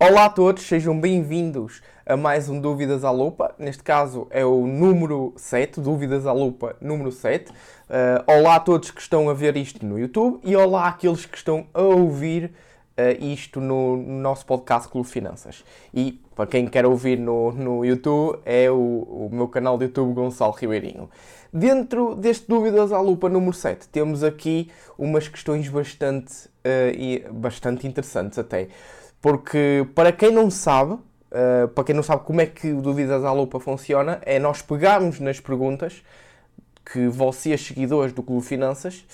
Olá a todos, sejam bem-vindos a mais um Dúvidas à Lupa. Neste caso é o número 7, Dúvidas à Lupa número 7. Uh, olá a todos que estão a ver isto no YouTube e olá àqueles que estão a ouvir uh, isto no, no, nosso podcast Clube Finanças. E para quem quer ouvir no, no YouTube, é o, o meu canal de YouTube Gonçalo Ribeirinho. Dentro deste Dúvidas à Lupa número 7, temos aqui umas questões bastante, uh, e, bastante interessantes até. Porque, para quem não sabe, uh, para quem não sabe como é que o Dúvidas à Lupa funciona, é nós pegarmos nas perguntas que vocês, seguidores do Clube Finanças,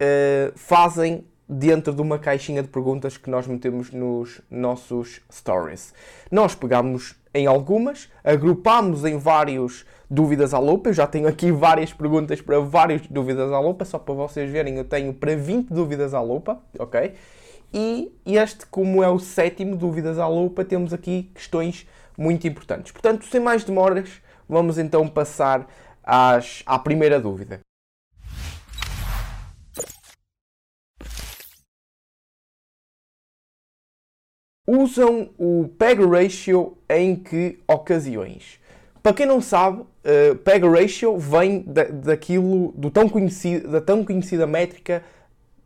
uh, fazem dentro de uma caixinha de perguntas que nós metemos nos nossos stories. Nós pegamos em algumas, agrupamos em vários dúvidas à lupa. Eu já tenho aqui várias perguntas para vários dúvidas à lupa, só para vocês verem, eu tenho para 20 dúvidas à lupa, ok? E este, como é o sétimo Dúvidas à Lupa, temos aqui questões muito importantes. Portanto, sem mais demoras, vamos então passar às, à primeira dúvida. Usam o PEG ratio em que ocasiões? Para quem não sabe, uh, PEG ratio vem da, daquilo do tão conhecido, da tão conhecida métrica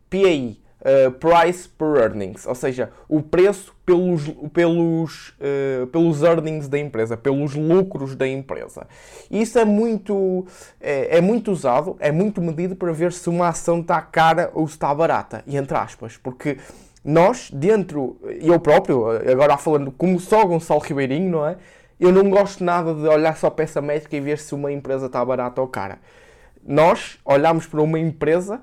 PAI, uh, price per earnings, ou seja, o preço pelos, pelos, uh, pelos earnings da empresa, pelos lucros da empresa. Isso é muito, é, é, muito usado, é muito medido para ver se uma ação está cara ou está barata, e entre aspas, porque nós, dentro, eu próprio, agora falando como só Gonçalo Ribeirinho, não é? Eu não gosto nada de olhar só para essa métrica e ver se uma empresa está barata ou cara. Nós olhamos para uma empresa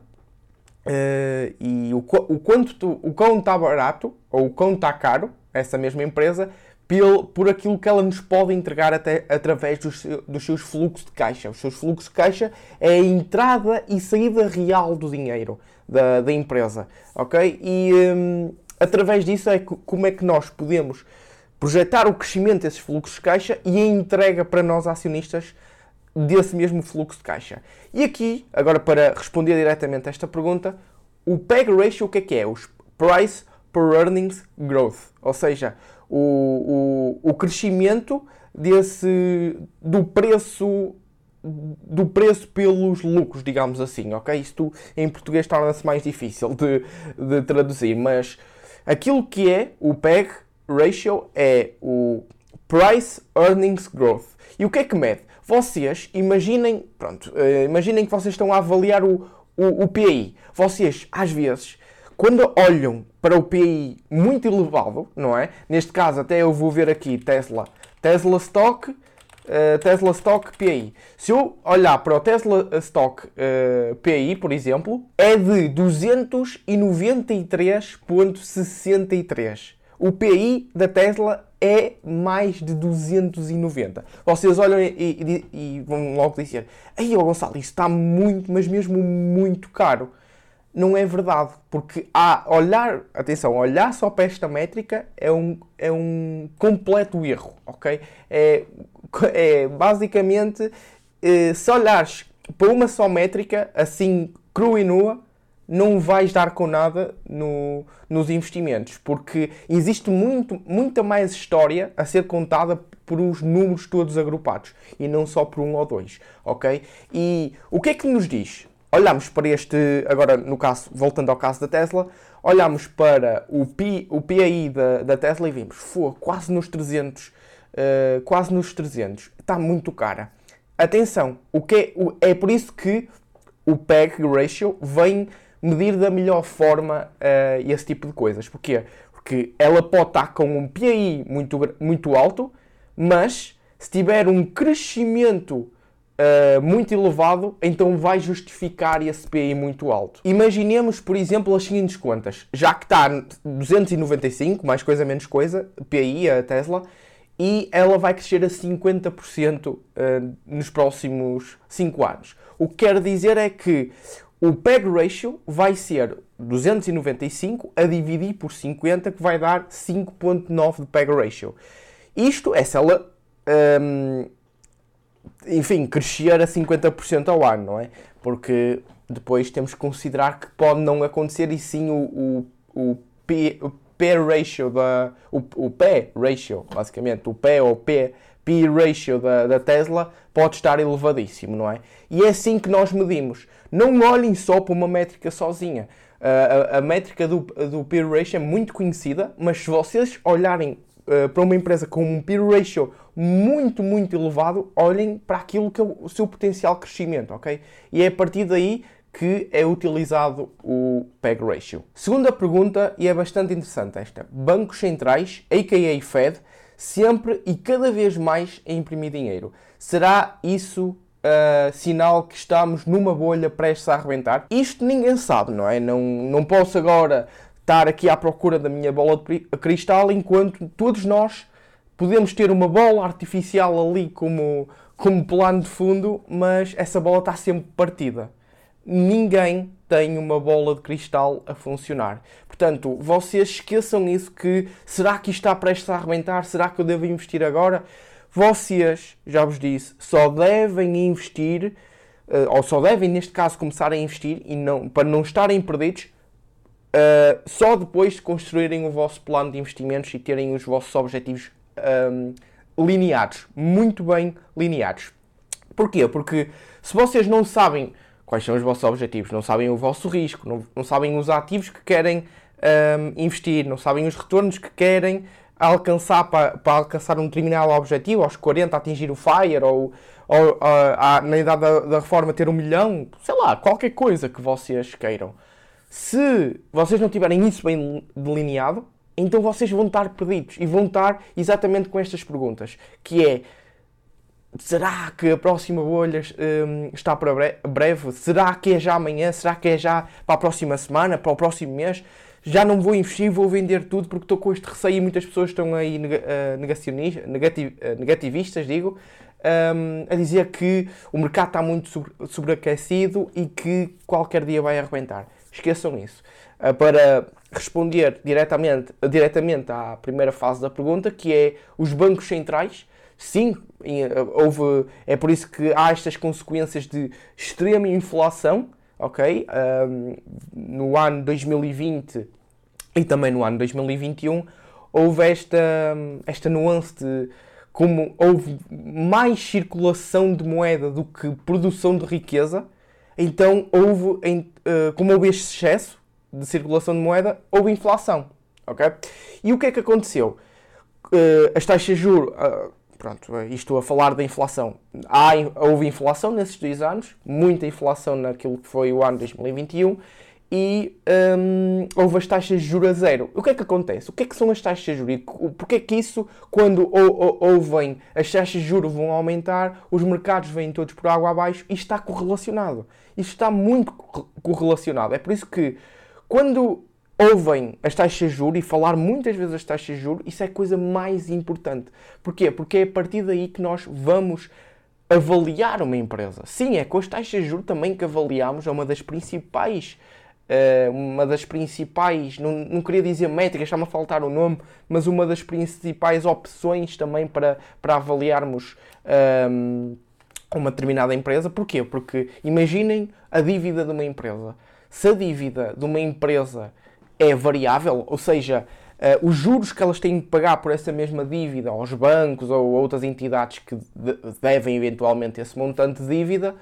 Uh, e o, o quanto tu, o quão está barato ou o quão está caro essa mesma empresa por, por aquilo que ela nos pode entregar até através dos, dos seus fluxos de caixa. Os seus fluxos de caixa é a entrada e saída real do dinheiro da, da empresa, ok? E um, através disso é que, como é que nós podemos projetar o crescimento desses fluxos de caixa e a entrega para nós acionistas desse mesmo fluxo de caixa. E aqui, agora para responder diretamente a esta pergunta, o PEG ratio o que é que é? O Price per Earnings Growth, ou seja, o, o, o crescimento desse, do preço do preço pelos lucros, digamos assim, ok? Isto em português torna-se mais difícil de, de traduzir, mas aquilo que é o PEG ratio é o Price Earnings Growth. E o que é que mede? Vocês imaginem, pronto, uh, imaginem que vocês estão a avaliar o, o, o PI. Vocês, às vezes, quando olham para o PI muito elevado, não é? Neste caso, até eu vou ver aqui Tesla, Tesla Stock, uh, Tesla Stock PI. Se eu olhar para o Tesla Stock uh, eh, PI, por exemplo, é de 293.63. O PI da Tesla é mais de 290. Vocês olham e, e, e vão logo dizer: Aí, Gonçalo, isso está muito, mas mesmo muito caro. Não é verdade, porque a olhar, atenção, olhar só para esta métrica é um, é um completo erro, ok? É, é basicamente, eh, se olhares para uma só métrica, assim, crua e nua, não vais dar com nada no, nos investimentos, porque existe muito, muita mais história a ser contada por os números todos agrupados e não só por um ou dois, ok? E o que é que nos diz? Olhamos para este, agora no caso, voltando ao caso da Tesla, olhamos para o, P, o PAI da, da Tesla e vimos, foi quase nos 300, uh, eh, quase nos 300, está muito cara. Atenção, o que é, é por isso que o PEG ratio vem medir da melhor forma uh, esse tipo de coisas. Porquê? Porque ela pode estar com um PI muito, muito alto, mas se tiver um crescimento Uh, muito elevado, então vai justificar esse PI muito alto. Imaginemos, por exemplo, as seguintes contas. Já que está 295, mais coisa menos coisa, PI, a Tesla, e ela vai crescer a 50% uh, nos próximos 5 anos. O que quer dizer é que o PEG ratio vai ser 295 a dividir por 50, que vai dar 5.9 de PEG ratio. Isto é se ela, hum, enfim, crescer a 50% ao ano, não é? Porque depois temos que considerar que pode não acontecer e sim o, o, o, P, o P ratio da o, o P ratio, basicamente, o P ou P P ratio da, da Tesla pode estar elevadíssimo, não é? E é assim que nós medimos. Não olhem só para uma métrica sozinha. Uh, a, a, métrica do, do P ratio é muito conhecida, mas se vocês olharem uh, para uma empresa com um P ratio muito, muito elevado, olhem para aquilo que é o seu potencial crescimento, ok? E é a partir daí que é utilizado o PEG ratio. Segunda pergunta, e é bastante interessante esta: bancos centrais, aka Fed, sempre e cada vez mais a imprimir dinheiro. Será isso uh, sinal que estamos numa bolha prestes a arrebentar? Isto ninguém sabe, não é? Não, não posso agora estar aqui à procura da minha bola de cristal enquanto todos nós podemos ter uma bola artificial ali como, como plano de fundo, mas essa bola está sempre partida ninguém tem uma bola de cristal a funcionar. Portanto, vocês esqueçam isso que será que isto está prestes a arrebentar? Será que eu devo investir agora? Vocês, já vos disse, só devem investir, eh, ou só devem, neste caso, começar a investir e não, para não estarem perdidos, Uh, só depois de construírem o vosso plano de investimentos e terem os vossos objetivos um, ehm, lineados, muito bem lineados. Porquê? Porque se vocês não sabem quais são os vossos objetivos, não sabem o vosso risco, não, não sabem os ativos que querem um, investir, não sabem os retornos que querem alcançar para, para, alcançar um determinado objetivo, aos 40 atingir o FIRE, ou, ou uh, na idade da, da, reforma ter um milhão, sei lá, qualquer coisa que vocês queiram. Se vocês não tiverem isso bem delineado, então vocês vão estar perdidos e vão estar exatamente com estas perguntas, que é será que a próxima bolha um, está para breve? Será que é já amanhã? Será que é já para a próxima semana? Para o próximo mês? Já não vou investir, vou vender tudo porque estou com este receio e muitas pessoas estão aí uh, negacionistas, uh, negativistas, digo, um, a dizer que o mercado está muito sobreaquecido e que qualquer dia vai arrebentar. Esqueçam isso. Uh, para responder diretamente, diretamente à primeira fase da pergunta, que é os bancos centrais, sim, eh, houve, é por isso que há estas consequências de extrema inflação, ok? Um, no ano 2020 e também no ano 2021 houve esta, esta nuance de como houve mais circulação de moeda do que produção de riqueza, então houve, eh, como houve este excesso de circulação de moeda, houve inflação, ok? E o que é que aconteceu? Eh, as taxas de juros pronto, estou a falar da inflação. Há, houve inflação nesses dois anos, muita inflação naquilo que foi o ano 2021 e hum, houve as taxas de juros a zero. O que é que acontece? O que é que são as taxas de juros? Porquê é que isso, quando ouvem as taxas de juros vão aumentar, os mercados vêm todos por água abaixo e está correlacionado. Isto está muito correlacionado. É por isso que quando ouvem as taxas de juros e falar muitas vezes as taxas de juros, isso é a coisa mais importante. Porquê? Porque é a partir daí que nós vamos avaliar uma empresa. Sim, é com as taxas de juros também que avaliamos, é uma das principais, uh, uma das principais, não, não queria dizer métricas, está-me a faltar o nome, mas uma das principais opções também para, para avaliarmos um, eh, uma determinada empresa. Porquê? Porque imaginem a dívida de uma empresa. Se a dívida de uma empresa é variável, ou seja, uh, os juros que elas têm que pagar por essa mesma dívida aos bancos ou outras entidades que de devem eventualmente esse montante de dívida,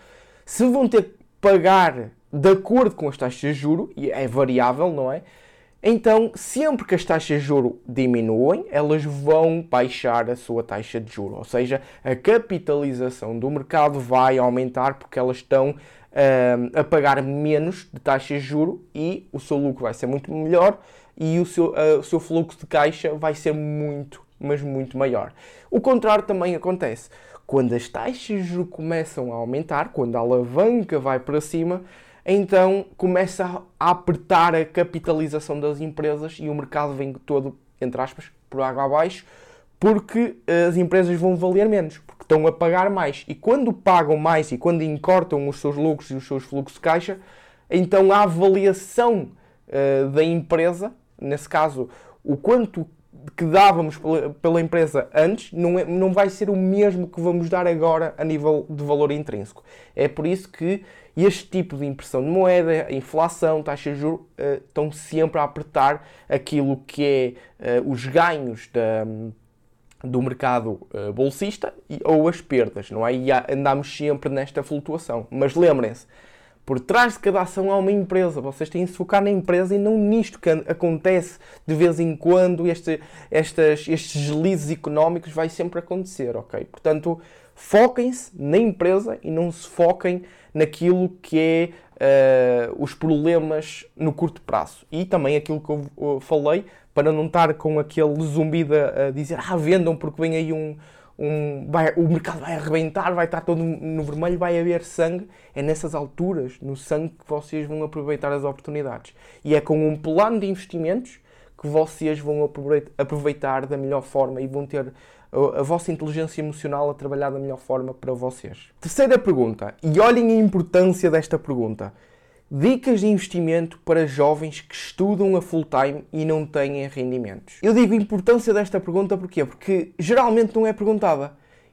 se vão ter que pagar de acordo com as taxas de juro, e é variável, não é? Então, sempre que as taxas de juro diminuem, elas vão baixar a sua taxa de juro, ou seja, a capitalização do mercado vai aumentar porque elas estão uh, a pagar menos de taxas de juro e o seu lucro vai ser muito melhor e o seu, uh, o seu fluxo de caixa vai ser muito, mas muito maior. O contrário também acontece. Quando as taxas de juros começam a aumentar, quando a alavanca vai para cima, então começa a apertar a capitalização das empresas e o mercado vem todo, entre aspas, por água abaixo, porque as empresas vão valer menos que estão a pagar mais. E quando pagam mais e quando encortam os seus lucros e os seus fluxos de caixa, então a avaliação uh, da empresa, nesse caso, o quanto que dávamos pela empresa antes não, é, não vai ser o mesmo que vamos dar agora a nível de valor intrínseco. É por isso que este tipo de impressão de moeda, inflação, taxa de juros, uh, estão sempre a apertar aquilo que é uh, os ganhos da, do mercado uh, bolsista e, ou as perdas, não é? E andamos sempre nesta flutuação. Mas lembrem-se, por trás de cada ação há uma empresa. Vocês têm de se focar na empresa e não nisto que acontece de vez em quando. Este, estas, estes deslizes económicos vai sempre acontecer, ok? Portanto, foquem-se na empresa e não se foquem naquilo que é uh, os problemas no curto prazo. E também aquilo que eu, falei, para não estar com aquele zumbido a dizer ah, vendam porque vem aí um, um, vai, o mercado vai arrebentar, vai estar todo no vermelho, vai haver sangue. É nessas alturas, no sangue, que vocês vão aproveitar as oportunidades. E é com um plano de investimentos que vocês vão aproveitar da melhor forma e vão ter a vossa inteligência emocional a trabalhar da melhor forma para vocês. Terceira pergunta, e olhem a importância desta pergunta. Dicas de investimento para jovens que estudam a full time e não têm rendimentos. Eu digo importância desta pergunta porquê? Porque geralmente não é perguntada.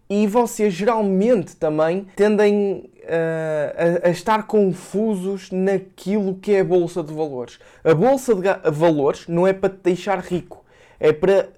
E vocês geralmente também tendem uh, a, a, estar confusos naquilo que é a Bolsa de Valores. A Bolsa de Valores não é para te deixar rico, é para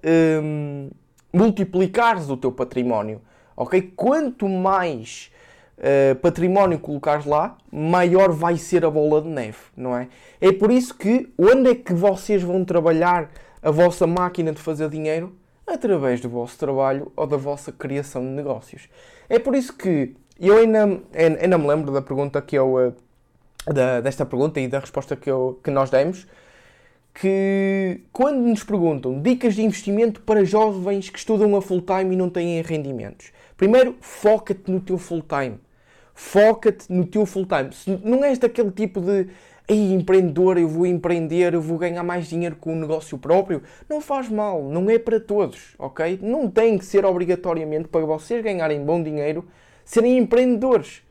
um, multiplicares o teu património. Ok? Quanto mais uh, património colocares lá, maior vai ser a bola de neve, não é? É por isso que onde é que vocês vão trabalhar a vossa máquina de fazer dinheiro? Através do vosso trabalho ou da vossa criação de negócios. É por isso que eu ainda, ainda me lembro da pergunta que eu. Eh, da, desta pergunta e da resposta que, eu, que nós demos que quando nos perguntam dicas de investimento para jovens que estudam a full time e não têm rendimentos, primeiro foca-te no teu full time foca-te no teu full time. Se não és daquele tipo de empreendedor, eu vou empreender, eu vou ganhar mais dinheiro com o negócio próprio. Não faz mal, não é para todos, ok? Não tem que ser obrigatoriamente para vocês ganharem bom dinheiro serem empreendedores.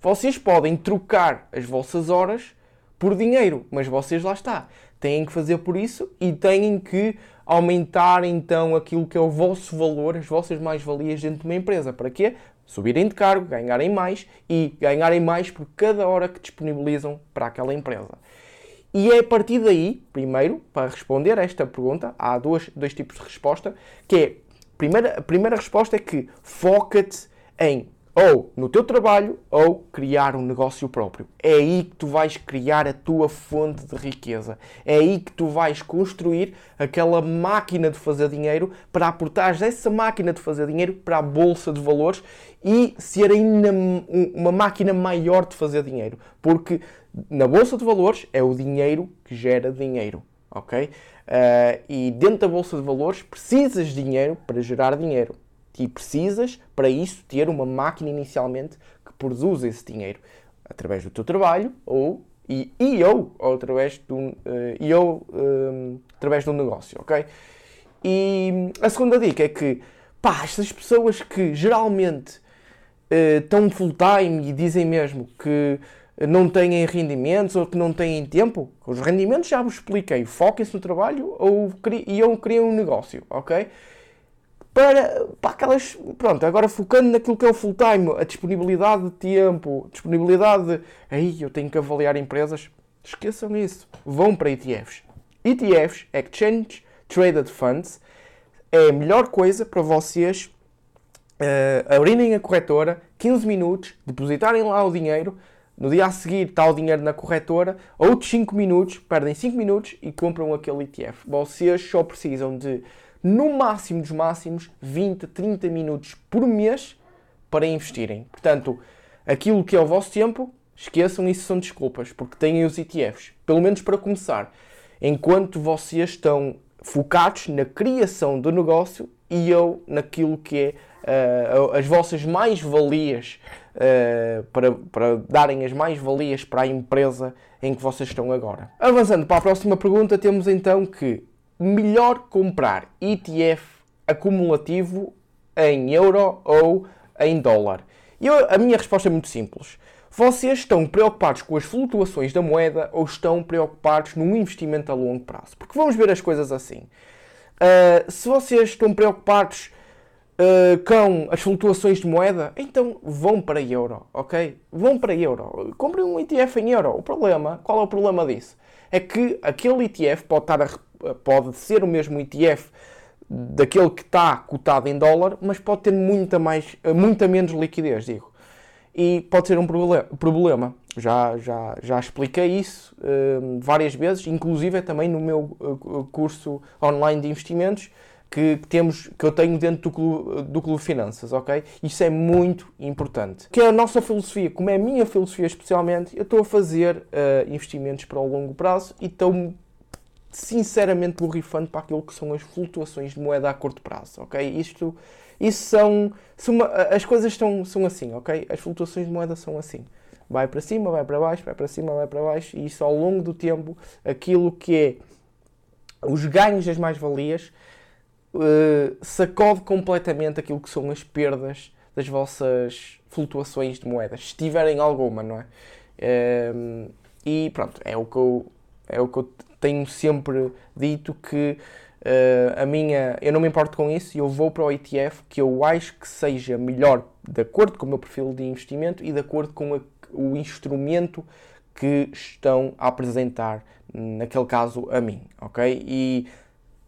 Vocês podem trocar as vossas horas por dinheiro, mas vocês lá está. Têm que fazer por isso e têm que aumentar então aquilo que é o vosso valor, as vossas mais-valias dentro de uma empresa. Para quê? subirem de cargo, ganharem mais e ganharem mais por cada hora que disponibilizam para aquela empresa. E é a partir daí, primeiro, para responder a esta pergunta, há dois, dois tipos de resposta, que é, primeira, a primeira resposta é que foca-te em ou no teu trabalho ou criar um negócio próprio. É aí que tu vais criar a tua fonte de riqueza. É aí que tu vais construir aquela máquina de fazer dinheiro para aportar essa máquina de fazer dinheiro para a bolsa de valores e ser ainda uma máquina maior de fazer dinheiro. Porque na bolsa de valores é o dinheiro que gera dinheiro. Ok? Uh, e dentro da bolsa de valores precisas de dinheiro para gerar dinheiro e precisas, para isso, ter uma máquina inicialmente que produz esse dinheiro através do teu trabalho ou e, e ou, ou através de um, uh, e ou, um, eh, através de um negócio, ok? E a segunda dica é que, pá, estas pessoas que geralmente uh, estão full time e dizem mesmo que não têm rendimentos ou que não têm tempo, os rendimentos já vos expliquei, foquem-se no trabalho ou cri, ou criem um negócio, ok? Para, para aquelas. Pronto, agora focando naquilo que é o full time, a disponibilidade de tempo, disponibilidade de. Aí eu tenho que avaliar empresas. Esqueçam isso. Vão para ETFs. ETFs, Exchange Traded Funds, é a melhor coisa para vocês uh, abrirem a corretora, 15 minutos, depositarem lá o dinheiro. No dia a seguir está o dinheiro na corretora, outros 5 minutos, perdem 5 minutos e compram aquele ETF. Vocês só precisam de no máximo dos máximos, 20, 30 minutos por mês para investirem. Portanto, aquilo que é o vosso tempo, esqueçam isso são desculpas, porque têm os ETFs. Pelo menos para começar. Enquanto vocês estão focados na criação do negócio e eu naquilo que é uh, as vossas mais-valias uh, para, para darem as mais-valias para a empresa em que vocês estão agora. Avançando para a próxima pergunta, temos então que melhor comprar ETF acumulativo em euro ou em dólar? Eu, a minha resposta é muito simples. Vocês estão preocupados com as flutuações da moeda ou estão preocupados num investimento a longo prazo? Porque vamos ver as coisas assim. Uh, se vocês estão preocupados uh, com as flutuações de moeda, então vão para euro, ok? Vão para euro. Comprem um ETF em euro. O problema, qual é o problema disso? É que aquele ETF pode, estar a, pode ser o mesmo ETF daquele que está cotado em dólar, mas pode ter muita, mais, muita menos liquidez, digo. E pode ser um problema. Já, já, já expliquei isso uh, várias vezes, inclusive também no meu curso online de investimentos que, temos, que eu tenho dentro do clube, do clube Finanças, ok? Isso é muito importante. Que é a nossa filosofia, como é a minha filosofia especialmente, eu estou a fazer uh, investimentos para o longo prazo e estou sinceramente borrifando para aquilo que são as flutuações de moeda a curto prazo, ok? Isto, isso são, são uma, as coisas são, são assim, ok? As flutuações de moeda são assim. Vai para cima, vai para baixo, vai para cima, vai para baixo, e isso ao longo do tempo, aquilo que é os ganhos das mais-valias, uh, sacode completamente aquilo que são as perdas das vossas flutuações de moedas, se tiverem alguma, não é? Uh, e pronto, é o que eu, é o que eu tenho sempre dito que uh, a minha, eu não me importo com isso e eu vou para o ETF que eu acho que seja melhor de acordo com o meu perfil de investimento e de acordo com a, o instrumento que estão a apresentar, naquele caso, a mim, ok? E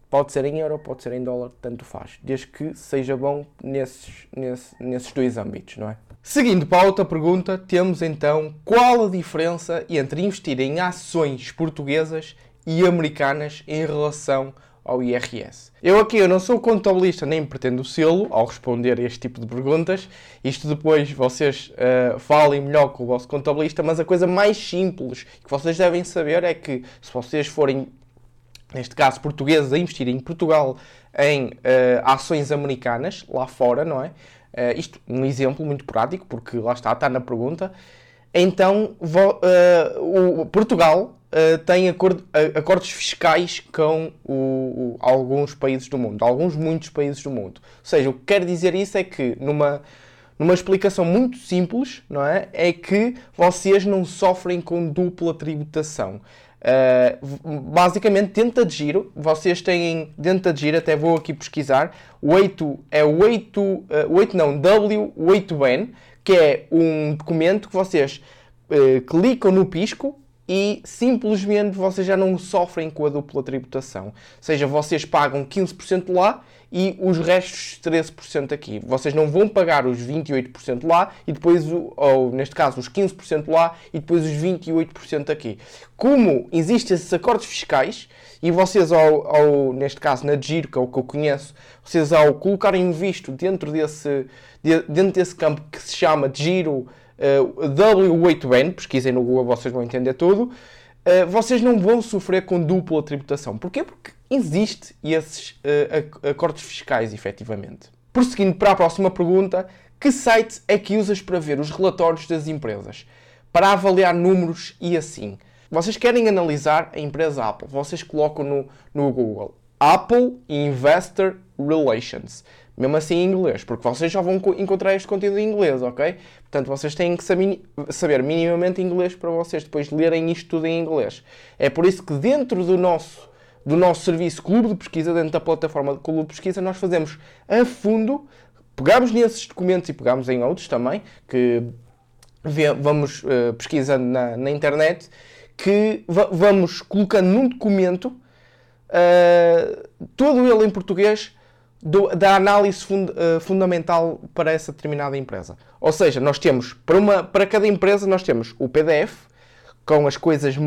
pode ser em euro, pode ser em dólar, tanto faz, desde que seja bom nesses, nesses, nesses dois âmbitos, não é? Seguindo para a outra pergunta, temos então qual a diferença entre investir em ações portuguesas e americanas em relação ao IRS. Eu aqui eu não sou contabilista nem pretendo sê-lo ao responder este tipo de perguntas. Isto depois vocês uh, falem melhor com o vosso contabilista, mas a coisa mais simples que vocês devem saber é que se vocês forem, neste caso portugueses, a investir em Portugal em uh, ações americanas, lá fora, não é? Uh, isto um exemplo muito prático, porque lá está, está na pergunta. Então, o Portugal uh, tem acordo, uh, acordos fiscais com o, o, alguns países do mundo, alguns muitos países do mundo. Ou seja, o que quer dizer isso é que numa numa explicação muito simples, não é? É que vocês não sofrem com dupla tributação. Uh, basicamente, dentro de giro, vocês têm dentro de giro, até vou aqui pesquisar, o 8 é o 8, uh, 8 não, W8N, que é um documento que vocês uh, clicam no pisco e simplesmente vocês já não sofrem com a dupla tributação. Ou seja, vocês pagam 15% lá e os restos 13% aqui. Vocês não vão pagar os 28% lá e depois, ou neste caso, os 15% lá e depois os 28% aqui. Como existem esses acordos fiscais e vocês, ao, ao, neste caso na Giro, que é o que eu conheço, vocês ao colocarem um visto dentro desse, dentro desse campo que se chama Giro W8N, pesquisem no Google, vocês vão entender tudo, uh, vocês não vão sofrer com dupla tributação. Porquê? Porque existe esses uh, acordos fiscais, efetivamente. Prosseguindo para a próxima pergunta, que site é que usas para ver os relatórios das empresas? Para avaliar números e assim. Vocês querem analisar a empresa Apple, vocês colocam no, no Google Apple Investor Relations mesmo assim em inglês, porque vocês já vão encontrar este conteúdo em inglês, ok? Portanto, vocês têm que saber minimamente inglês para vocês depois lerem isto tudo em inglês. É por isso que dentro do nosso, do nosso serviço Clube de Pesquisa, dentro da plataforma de Clube de Pesquisa, nós fazemos a fundo, pegamos nesses documentos e pegamos em outros também, que vamos uh, pesquisando na, na, internet, que vamos colocando num documento, uh, todo ele em português, do, da análise fund, uh, fundamental para essa determinada empresa. Ou seja, nós temos, para, uma, para cada empresa, nós temos o PDF, com as coisas, uh,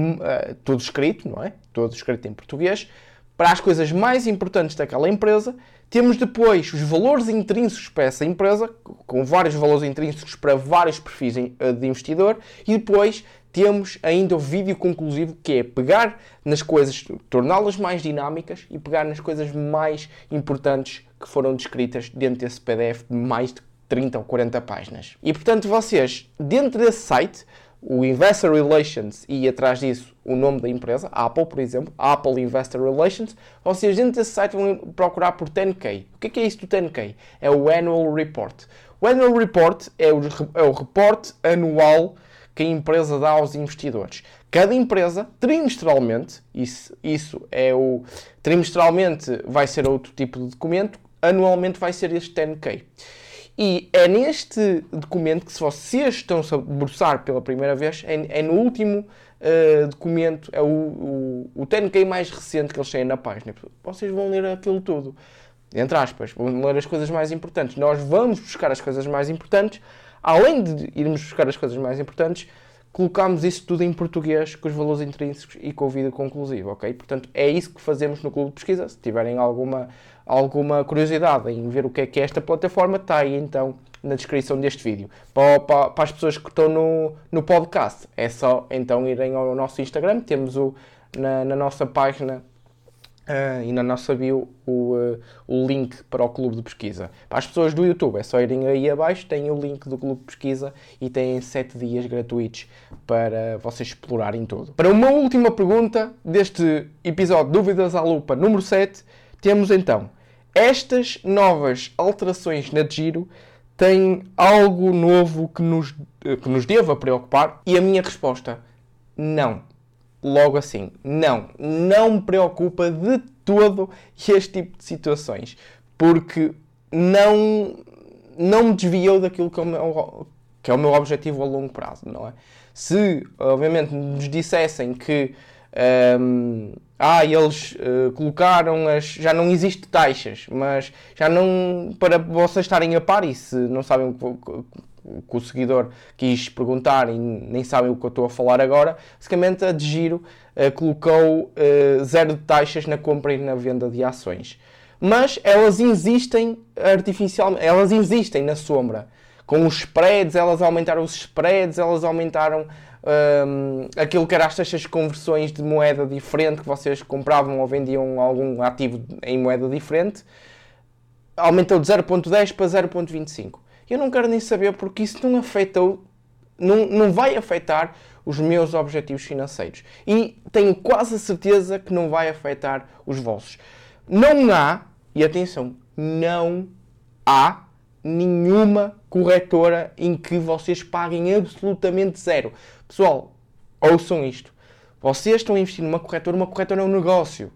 tudo escrito, não é? Tudo escrito em português. Para as coisas mais importantes daquela empresa, temos depois os valores intrínsecos para essa empresa, com vários valores intrínsecos para vários perfis eh, de investidor, e depois temos ainda o vídeo conclusivo que é pegar nas coisas, torná-las mais dinâmicas e pegar nas coisas mais importantes que foram descritas dentro desse PDF de mais de 30 ou 40 páginas. E portanto, vocês, dentro desse site, o Investor Relations e atrás disso o nome da empresa, Apple, por exemplo, Apple Investor Relations, vocês dentro desse site vão procurar por 10K. O que é, isso do 10K? É o Annual Report. O Annual Report é o, é o reporte anual que a empresa dá aos investidores. Cada empresa, trimestralmente, isso, isso é o. Trimestralmente vai ser outro tipo de documento, anualmente vai ser este 10K. E é neste documento que, se vocês estão-se a debruçar pela primeira vez, é, é no último uh, documento, é o, o, o 10K mais recente que eles têm na página. Vocês vão ler aquilo tudo. Entre aspas, vão ler as coisas mais importantes. Nós vamos buscar as coisas mais importantes, além de irmos buscar as coisas mais importantes, colocamos isso tudo em português, com os valores intrínsecos e com o vídeo conclusivo, ok? Portanto, é isso que fazemos no Clube de Pesquisa. Se tiverem alguma alguma curiosidade em ver o que é que é esta plataforma, está aí então na descrição deste vídeo. Para, para, para, as pessoas que estão no, no podcast, é só então irem ao nosso Instagram, temos o, na, na nossa página Uh, e na nossa bio o, uh, o link para o clube de pesquisa. Para as pessoas do YouTube é só irem aí abaixo, tem o link do clube de pesquisa e têm 7 dias gratuitos para vocês explorarem tudo. Para uma última pergunta deste episódio Dúvidas à Lupa número 7, temos então, estas novas alterações na Giro têm algo novo que nos, que nos deva preocupar? E a minha resposta, não. Logo assim, não. Não me preocupa de todo este tipo de situações. Porque não, não me desviou daquilo que é, o meu, que é o meu objetivo a longo prazo, não é? Se, obviamente, nos dissessem que um, ah, eles uh, colocaram as. Já não existe taxas, mas já não. Para vocês estarem a par e se não sabem que, o seguidor quis perguntar e nem sabem o que eu estou a falar agora, basicamente a de giro uh, colocou uh, zero de taxas na compra e na venda de ações. Mas elas existem artificialmente, elas existem na sombra. Com os spreads, elas aumentaram os spreads, elas aumentaram um, aquilo que era as taxas de conversões de moeda diferente que vocês compravam ou vendiam algum ativo em moeda diferente, aumentou de 0.10 para 0.25. Eu não quero nem saber porque isso não afetou, não, não vai afetar os meus objetivos financeiros. E tenho quase a certeza que não vai afetar os vossos. Não há, e atenção, não há nenhuma corretora em que vocês paguem absolutamente zero. Pessoal, ouçam isto. Vocês estão a investir numa corretora, uma corretora é um negócio.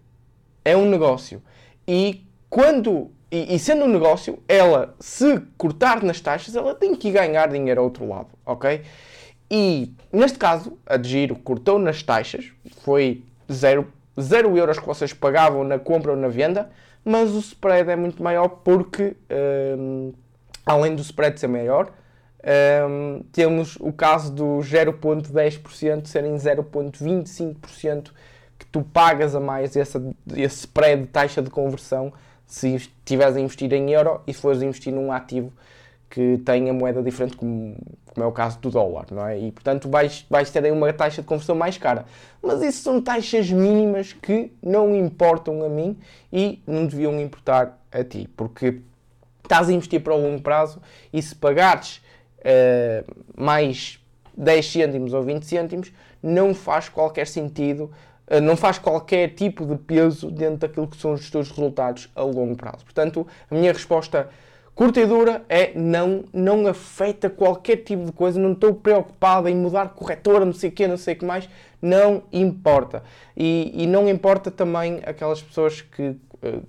É um negócio. E quando. E, e sendo um negócio, ela, se cortar nas taxas, ela tem que ganhar dinheiro ao outro lado, ok? E neste caso, a giro cortou nas taxas, foi zero, zero euros que vocês pagavam na compra ou na venda, mas o spread é muito maior porque. Hum, além do spread ser maior, um, temos o caso do 0,10% serem 0,25% que tu pagas a mais essa, esse spread de taxa de conversão se estiveres a investir em euro e fores investir num ativo que tenha moeda diferente, como, como, é o caso do dólar, não é? E portanto vais, vais ter aí uma taxa de conversão mais cara. Mas isso são taxas mínimas que não importam a mim e não deviam importar a ti, porque estás a investir para o longo prazo e se pagares uh, mais 10 cêntimos ou 20 cêntimos, não faz qualquer sentido, não faz qualquer tipo de peso dentro daquilo que são os teus resultados a longo prazo. Portanto, a minha resposta curta e dura é não, não afeta qualquer tipo de coisa, não estou preocupado em mudar corretora, não sei o quê, não sei o que mais, não importa. E, e não importa também aquelas pessoas que uh,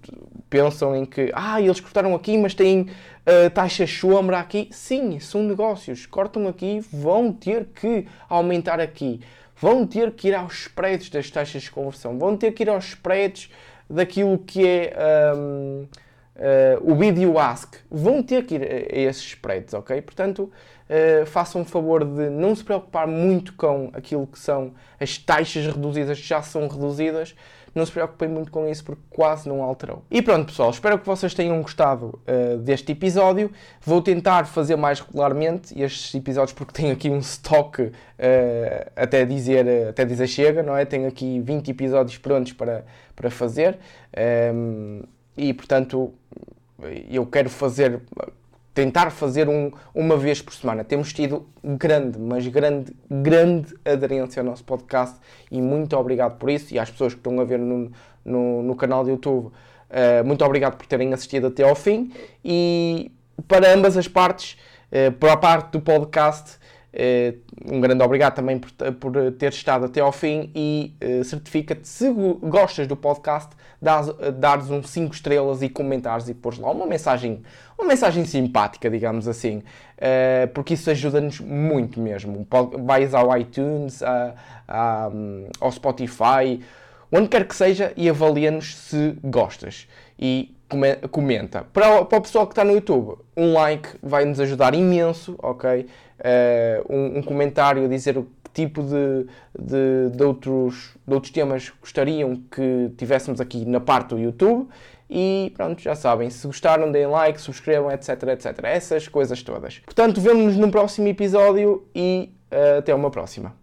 pensam em que ah, eles cortaram aqui, mas têm uh, taxas sombra aqui. Sim, são negócios. Cortam aqui, vão ter que aumentar aqui. Vão ter que ir aos spreads das taxas de conversão. Vão ter que ir aos spreads daquilo que é um, uh, eh, o video ask. Vão ter que ir a, esses spreads, ok? Portanto, uh, façam um favor de não se preocupar muito com aquilo que são as taxas reduzidas, que já são reduzidas não se preocupem muito com isso porque quase não alterou. E pronto, pessoal, espero que vocês tenham gostado uh, deste episódio. Vou tentar fazer mais regularmente estes episódios porque tenho aqui um stock uh, até, dizer, até dizer chega, não é? Tenho aqui 20 episódios prontos para, para fazer. Um, ehm, e portanto, eu quero fazer tentar fazer um, uma vez por semana. Temos tido grande, mas grande, grande aderência ao nosso podcast e muito obrigado por isso. E às pessoas que estão a ver no, no, no canal do YouTube, uh, muito obrigado por terem assistido até ao fim. E para ambas as partes, uh, para a parte do podcast, Um grande obrigado também por, por ter estado até ao fim e certifica-te, se gostas do podcast, dares um 5 estrelas e comentares e pôres lá uma mensagem, uma mensagem simpática, digamos assim, porque isso ajuda-nos muito mesmo. Vais ao iTunes, a, a, ao Spotify, onde quer que seja e avalia-nos se gostas. E comenta. Para, para o pessoal que está no YouTube, um like vai nos ajudar imenso, ok? Uh, um, um, comentário a dizer o que tipo de, de, de, outros, de outros temas gostariam que tivéssemos aqui na parte do YouTube. E pronto, já sabem, se gostaram, deem like, subscrevam, etc, etc. Essas coisas todas. Portanto, vemo-nos no próximo episódio e uh, até uma próxima.